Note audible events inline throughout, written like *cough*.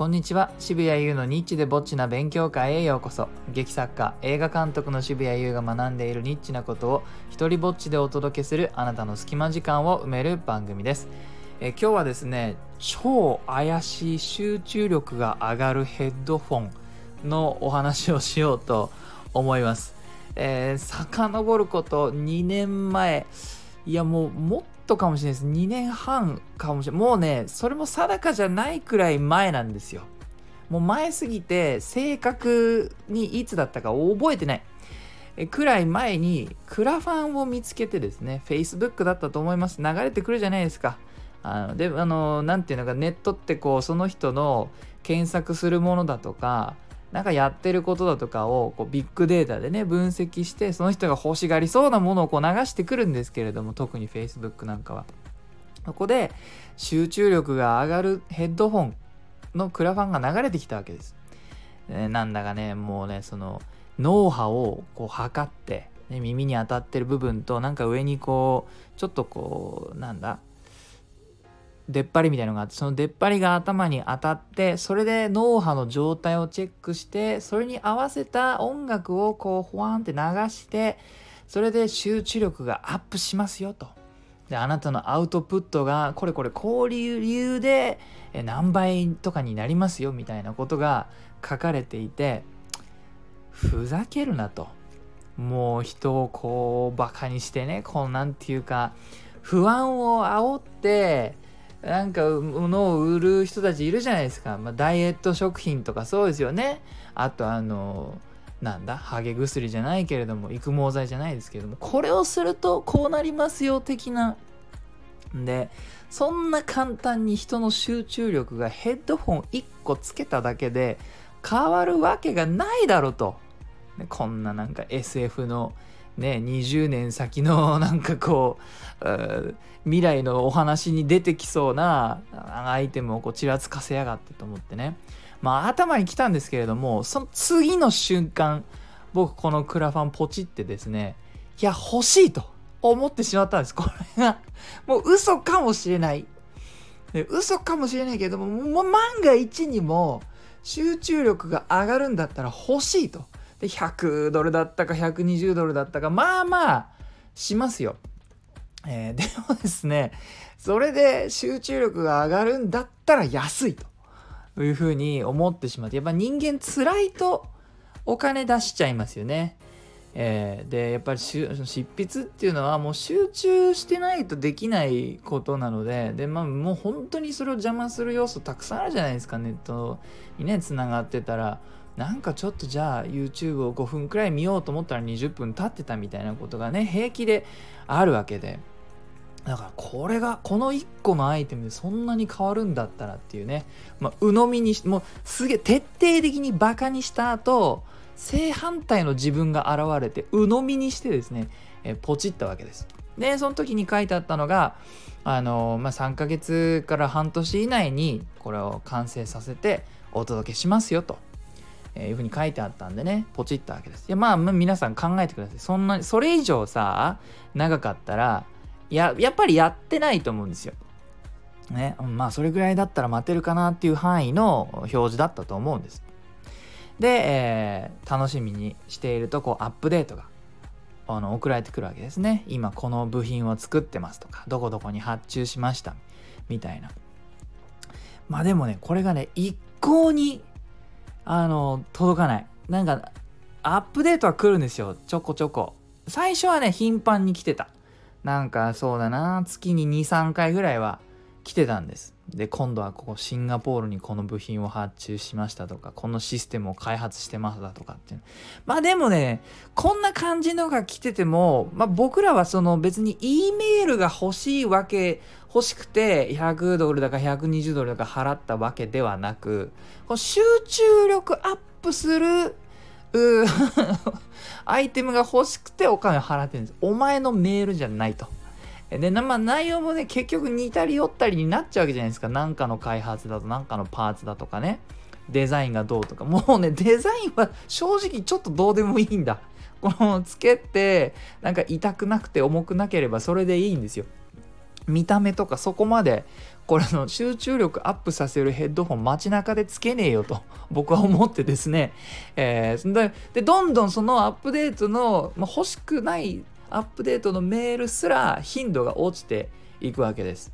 こんにちは。渋谷優のニッチでぼっちな勉強会へようこそ。劇作家映画監督の渋谷優が学んでいるニッチなことを一人ぼっちでお届けするあなたの隙間時間を埋める番組です。え今日はですね超怪しい集中力が上がるヘッドフォンのお話をしようと思います。えー、遡ること2年前。いやもうもっとかもしれないです。2年半かもしれない。もうねそれも定かじゃないくらい前なんですよ。もう前すぎて正確にいつだったか覚えてない。くらい前にクラファンを見つけてですね Facebook だったと思います。流れてくるじゃないですか。あのであの何ていうのかネットってこうその人の検索するものだとかなんかやってることだとかをこうビッグデータでね分析してその人が欲しがりそうなものをこう流してくるんですけれども特に Facebook なんかは。そこで集中力が上がるヘッドホンのクラファンが流れてきたわけです、えなんだかねもうねその脳波をこう測って、ね、耳に当たってる部分となんか上にこうちょっとこうなんだ出っ張りみたいのがあってその出っ張りが頭に当たってそれで脳波の状態をチェックしてそれに合わせた音楽をこうほわんって流してそれで集中力がアップしますよと。であなたのアウトプットがこれこれこういう理由で何倍とかになりますよみたいなことが書かれていてふざけるなともう人をこうバカにしてねこうなんていうか不安を煽ってなんか物を売る人たちいるじゃないですか、まあ、ダイエット食品とかそうですよね。あとあのなんだハゲ薬じゃないけれども育毛剤じゃないですけれどもこれをするとこうなりますよ的な。んでそんな簡単に人の集中力がヘッドホン1個つけただけで変わるわけがないだろうと。こんななんか SF のね20年先の *laughs* なんかこう未来のお話に出てきそうなアイテムをこうちらつかせやがってと思ってね。まあ頭に来たんですけれどもその次の瞬間僕このクラファンポチってですねいや欲しいと思ってしまったんです。これがもう嘘かもしれない。嘘かもしれないけどもも万が一にも集中力が上がるんだったら欲しいと。で100ドルだったか120ドルだったかまあまあしますよ。えー、*laughs* でもですねそれで集中力が上がるんだったら安いというふうに思ってしまってやっぱ人間辛いとお金出しちゃいますよね。えー、でやっぱり執筆っていうのはもう集中してないとできないことなのでで、まあ、もう本当にそれを邪魔する要素たくさんあるじゃないですかネットにねつながってたらなんかちょっとじゃあ YouTube を5分くらい見ようと思ったら20分経ってたみたいなことがね平気であるわけでだからこれがこの1個のアイテムでそんなに変わるんだったらっていうね、まあ、鵜呑みにしてもうすげえ徹底的にバカにした後正反対の自分が現れて鵜呑みにしてですね、えポチったわけです。でその時に書いてあったのがあの、まあ、3ヶ月から半年以内にこれを完成させてお届けしますよと。えいうふうに書いてあったんでねポチったわけです。いやまあ皆さん考えてください。そんなにそれ以上さ長かったらややっぱりやってないと思うんですよ。ねまあそれぐらいだったら待てるかなっていう範囲の表示だったと思うんです。で、えー、楽しみにしているとこうアップデートがあの送られてくるわけですね。今この部品を作ってますとかどこどこに発注しましたみたいな。まあでもねこれがね一向にあの、届かない。なんか、アップデートは来るんですよ。ちょこちょこ。最初はね、頻繁に来てた。なんかそうだな、月に2、3回ぐらいは来てたんです。で、今度はここシンガポールにこの部品を発注しましたとか、このシステムを開発してますだとかって。まあでもね、こんな感じのが来てても、まあ僕らはその別に E メールが欲しいわけ、欲しくて100ドルだか120ドルだか払ったわけではなく、こ集中力アップする *laughs* アイテムが欲しくてお金を払ってるんです。お前のメールじゃないと。で、まあ、内容もね、結局似たり寄ったりになっちゃうわけじゃないですか。なんかの開発だと、なんかのパーツだとかね。デザインがどうとか。もうね、デザインは正直ちょっとどうでもいいんだ。このつけて、なんか痛くなくて重くなければそれでいいんですよ。見た目とかそこまでこれの集中力アップさせるヘッドホン街中でつけねえよと *laughs* 僕は思ってですね、えー、でどんどんそのアップデートの、まあ、欲しくないアップデートのメールすら頻度が落ちていくわけです。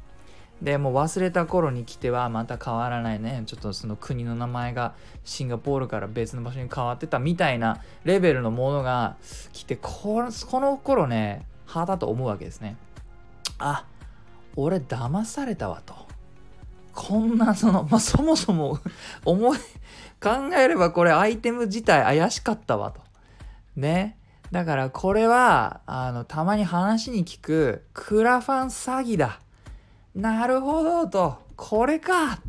でもう忘れた頃に来てはまた変わらないね。ちょっとその国の名前がシンガポールから別の場所に変わってたみたいなレベルのものが来てこの頃ねはだと思うわけですね。あ俺騙されたわと。こんなそのまあそもそも思い考えればこれアイテム自体怪しかったわと。ね。だからこれはあのたまに話に聞くクラファン詐欺だ。なるほどと。これか。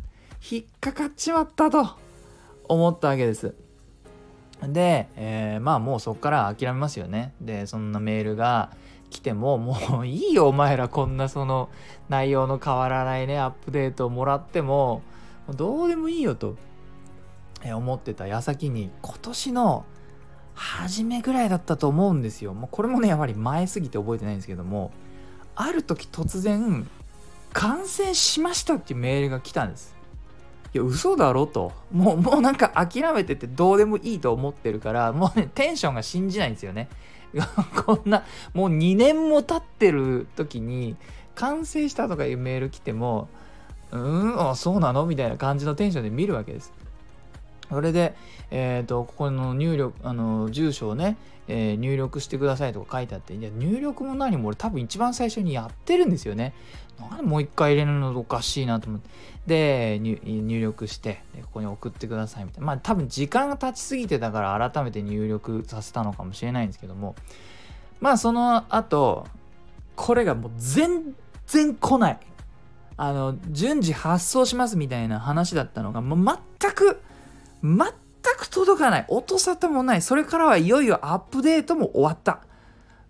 引っかかっちまったと。思ったわけです。で、えー、まあもうそっから諦めますよね。でそんなメールが来てももういいよお前らこんなその内容の変わらないねアップデートをもらってもどうでもいいよと思ってた矢先に今年の初めぐらいだったと思うんですよ。もうこれもね、やはり前すぎて覚えてないんですけども、ある時突然、感染しましたっていうメールが来たんです。いや、嘘だろと。もう、もうなんか諦めててどうでもいいと思ってるから、もうね、テンションが信じないんですよね。*laughs* こんな、もう2年も経ってる時に、完成したとかいうメール来ても、うん、あ、そうなの？みたいな感じのテンションで見るわけです。それで、えっ、ー、と、ここの入力、あの、住所をね、えー、入力してくださいとか書いてあって、いや、入力も何も俺多分一番最初にやってるんですよね。なんもう一回入れるのおかしいなと思って。で、入力して、ここに送ってくださいみたいな。まあ多分時間が経ちすぎてたから改めて入力させたのかもしれないんですけども、まあその後、これがもう全然来ない。あの、順次発送しますみたいな話だったのが、もう全く全く届かない。音沙汰もない。それからはいよいよアップデートも終わった。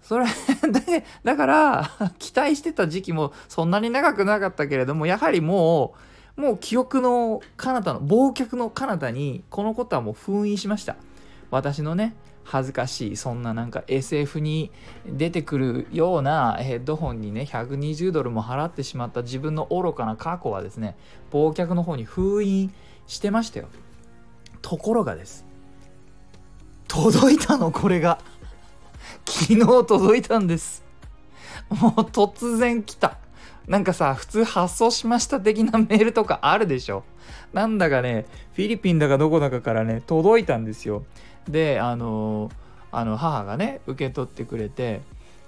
それ *laughs* でだから *laughs* 期待してた時期もそんなに長くなかったけれどもやはりもうもう記憶の彼方の忘却の彼方にこのことはもう封印しました。私のね恥ずかしいそんななんか SF に出てくるようなヘッドホンにね120ドルも払ってしまった自分の愚かな過去はですね忘却の方に封印してましたよ。ところがです。届いたの？これが。*laughs* 昨日届いたんです。もう突然来た。なんかさ普通発送しました的なメールとかあるでしょ？なんだかねフィリピンだかどこだかからね届いたんですよ。であのあの母がね受け取ってくれて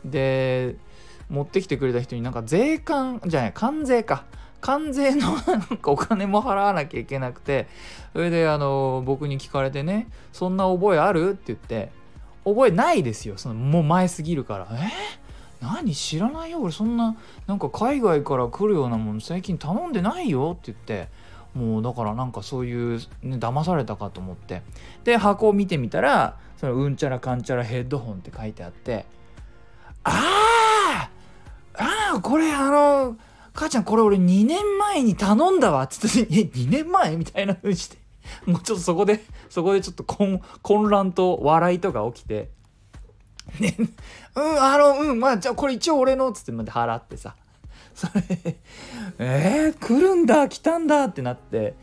で持ってきてくれた人になんか税関じゃない関税か。関税のなんかお金も払わなきゃいけなくてそれであの僕に聞かれてね「そんな覚えある?」って言って「覚えないですよそのもう前すぎるから」え？何知らないよ。俺そんななんか海外から来るようなもの最近頼んでないよって言ってもうだからなんかそういう、ね、騙されたかと思って。で箱を見てみたらそのうんちゃらかんちゃらヘッドホンって書いてあってああああこれあの母ちゃんこれ俺2年前に頼んだわ。っつって、*laughs* え、2年前みたいな風にして、もうちょっとそこで、*laughs* そこでちょっと混混乱と笑いとか起きて、ね、うん、あの、うん、まあ、じゃあこれ一応俺のっつって払ってさ、それ、えー、来るんだ、来たんだってなって、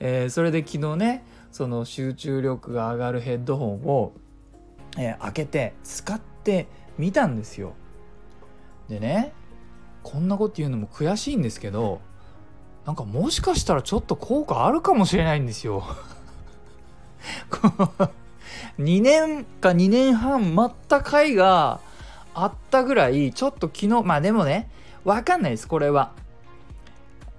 えー、それで昨日ね、その集中力が上がるヘッドホンを、えー、開けて使ってみたんですよ。でね、こんなこと言うのも悔しいんですけどなんかもしかしたらちょっと効果あるかもしれないんですよ。*laughs* 2年か2年半待った回があったぐらいちょっと昨日まあでもね分かんないですこれは。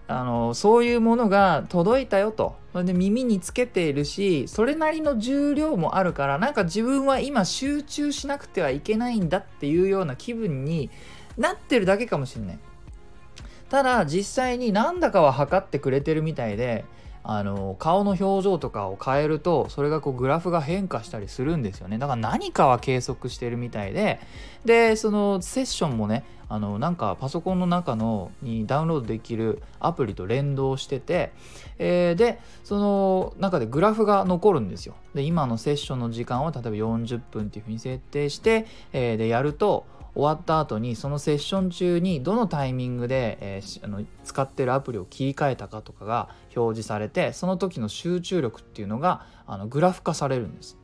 あのそういうものが届いたよと。それで耳につけているしそれなりの重量もあるからなんか自分は今集中しなくてはいけないんだっていうような気分になってるだけかもしれない。ただ実際になんだかは測ってくれてるみたいであの顔の表情とかを変えるとそれがこうグラフが変化したりするんですよね。だから何かは計測してるみたいででそのセッションもねあのなんかパソコンの中のにダウンロードできるアプリと連動してて、えー、でその中でグラフが残るんですよ。で今のセッションの時間を例えば40分っていうふうに設定して、えー、でやると終わった後にそのセッション中にどのタイミングで、えー、あの使ってるアプリを切り替えたかとかが表示されてその時の集中力っていうのがあのグラフ化されるんです。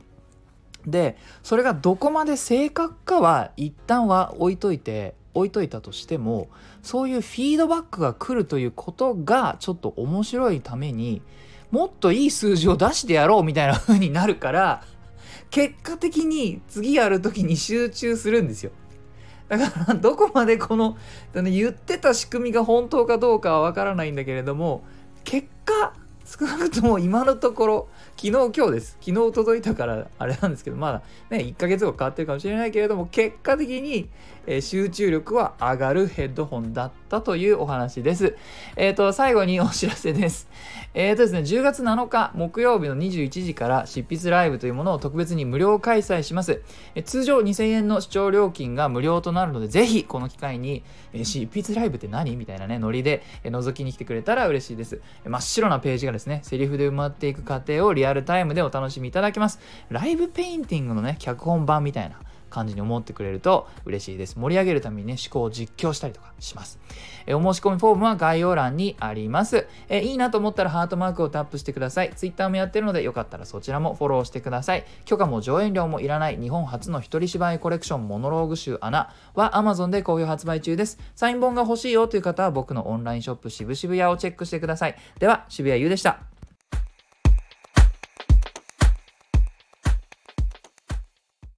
でそれがどこまで正確かは一旦は置いといて置いといたとしてもそういうフィードバックが来るということがちょっと面白いためにもっといい数字を出してやろうみたいな風になるから結果的に次やる時に集中するんですよ。だからどこまでこの言ってた仕組みが本当かどうかはわからないんだけれども結果少なくとも今のところ昨日今日です。昨日届いたからあれなんですけどまだね1ヶ月後変わってるかもしれないけれども結果的に、えー、集中力は上がるヘッドホンだったというお話です。えっ、ー、と最後にお知らせです。えっ、ー、とですね10月7日木曜日の21時から執筆ライブというものを特別に無料開催します、え通常2000円の視聴料金が無料となるのでぜひこの機会に、え執筆ライブって何？みたいなねノリで、え覗きに来てくれたら嬉しいです、え真っ白なページがですねセリフで埋まっていく過程をリアルタイムでお楽しみいただけます。ライブペインティングのね、脚本版みたいな感じに思ってくれると嬉しいです。盛り上げるためにね、思考を実況したりとかします。えお申し込みフォームは概要欄にあります。えいいなと思ったらハートマークをタップしてください。Twitter もやってるのでよかったらそちらもフォローしてください。許可も上演料もいらない日本初の一人芝居コレクションモノローグ集穴は Amazon で好評発売中です。サイン本が欲しいよという方は僕のオンラインショップ渋々屋をチェックしてください。では、渋谷優でした。